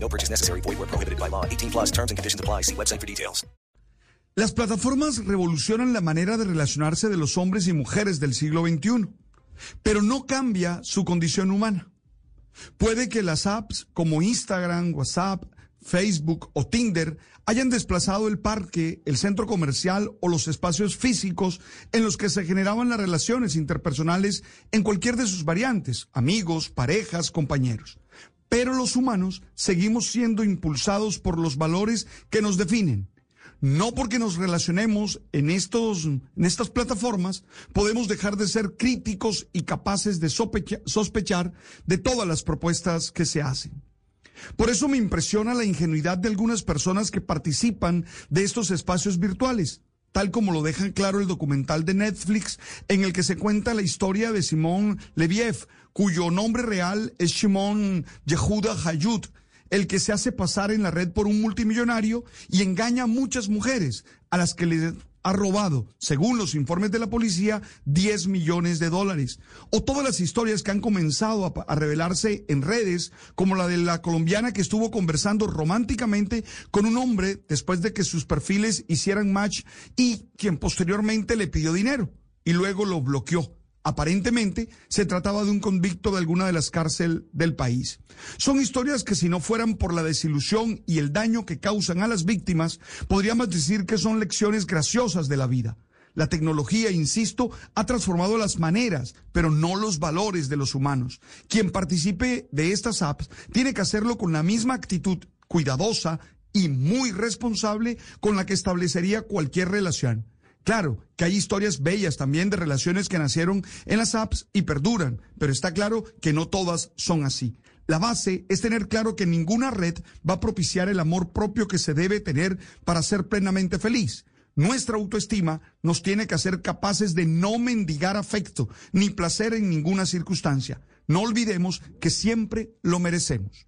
No purchase necessary. Void where prohibited by law. 18 plus terms and conditions apply. See website for details. Las plataformas revolucionan la manera de relacionarse de los hombres y mujeres del siglo XXI, pero no cambia su condición humana. Puede que las apps como Instagram, WhatsApp, Facebook o Tinder hayan desplazado el parque, el centro comercial o los espacios físicos en los que se generaban las relaciones interpersonales en cualquier de sus variantes, amigos, parejas, compañeros. Pero los humanos seguimos siendo impulsados por los valores que nos definen. No porque nos relacionemos en, estos, en estas plataformas, podemos dejar de ser críticos y capaces de sospecha- sospechar de todas las propuestas que se hacen. Por eso me impresiona la ingenuidad de algunas personas que participan de estos espacios virtuales, tal como lo deja claro el documental de Netflix en el que se cuenta la historia de Simón Leviev, cuyo nombre real es Shimon Yehuda Hayut, el que se hace pasar en la red por un multimillonario y engaña a muchas mujeres a las que le ha robado, según los informes de la policía, 10 millones de dólares. O todas las historias que han comenzado a, a revelarse en redes, como la de la colombiana que estuvo conversando románticamente con un hombre después de que sus perfiles hicieran match y quien posteriormente le pidió dinero y luego lo bloqueó. Aparentemente se trataba de un convicto de alguna de las cárceles del país. Son historias que si no fueran por la desilusión y el daño que causan a las víctimas, podríamos decir que son lecciones graciosas de la vida. La tecnología, insisto, ha transformado las maneras, pero no los valores de los humanos. Quien participe de estas apps tiene que hacerlo con la misma actitud cuidadosa y muy responsable con la que establecería cualquier relación. Claro que hay historias bellas también de relaciones que nacieron en las apps y perduran, pero está claro que no todas son así. La base es tener claro que ninguna red va a propiciar el amor propio que se debe tener para ser plenamente feliz. Nuestra autoestima nos tiene que hacer capaces de no mendigar afecto ni placer en ninguna circunstancia. No olvidemos que siempre lo merecemos.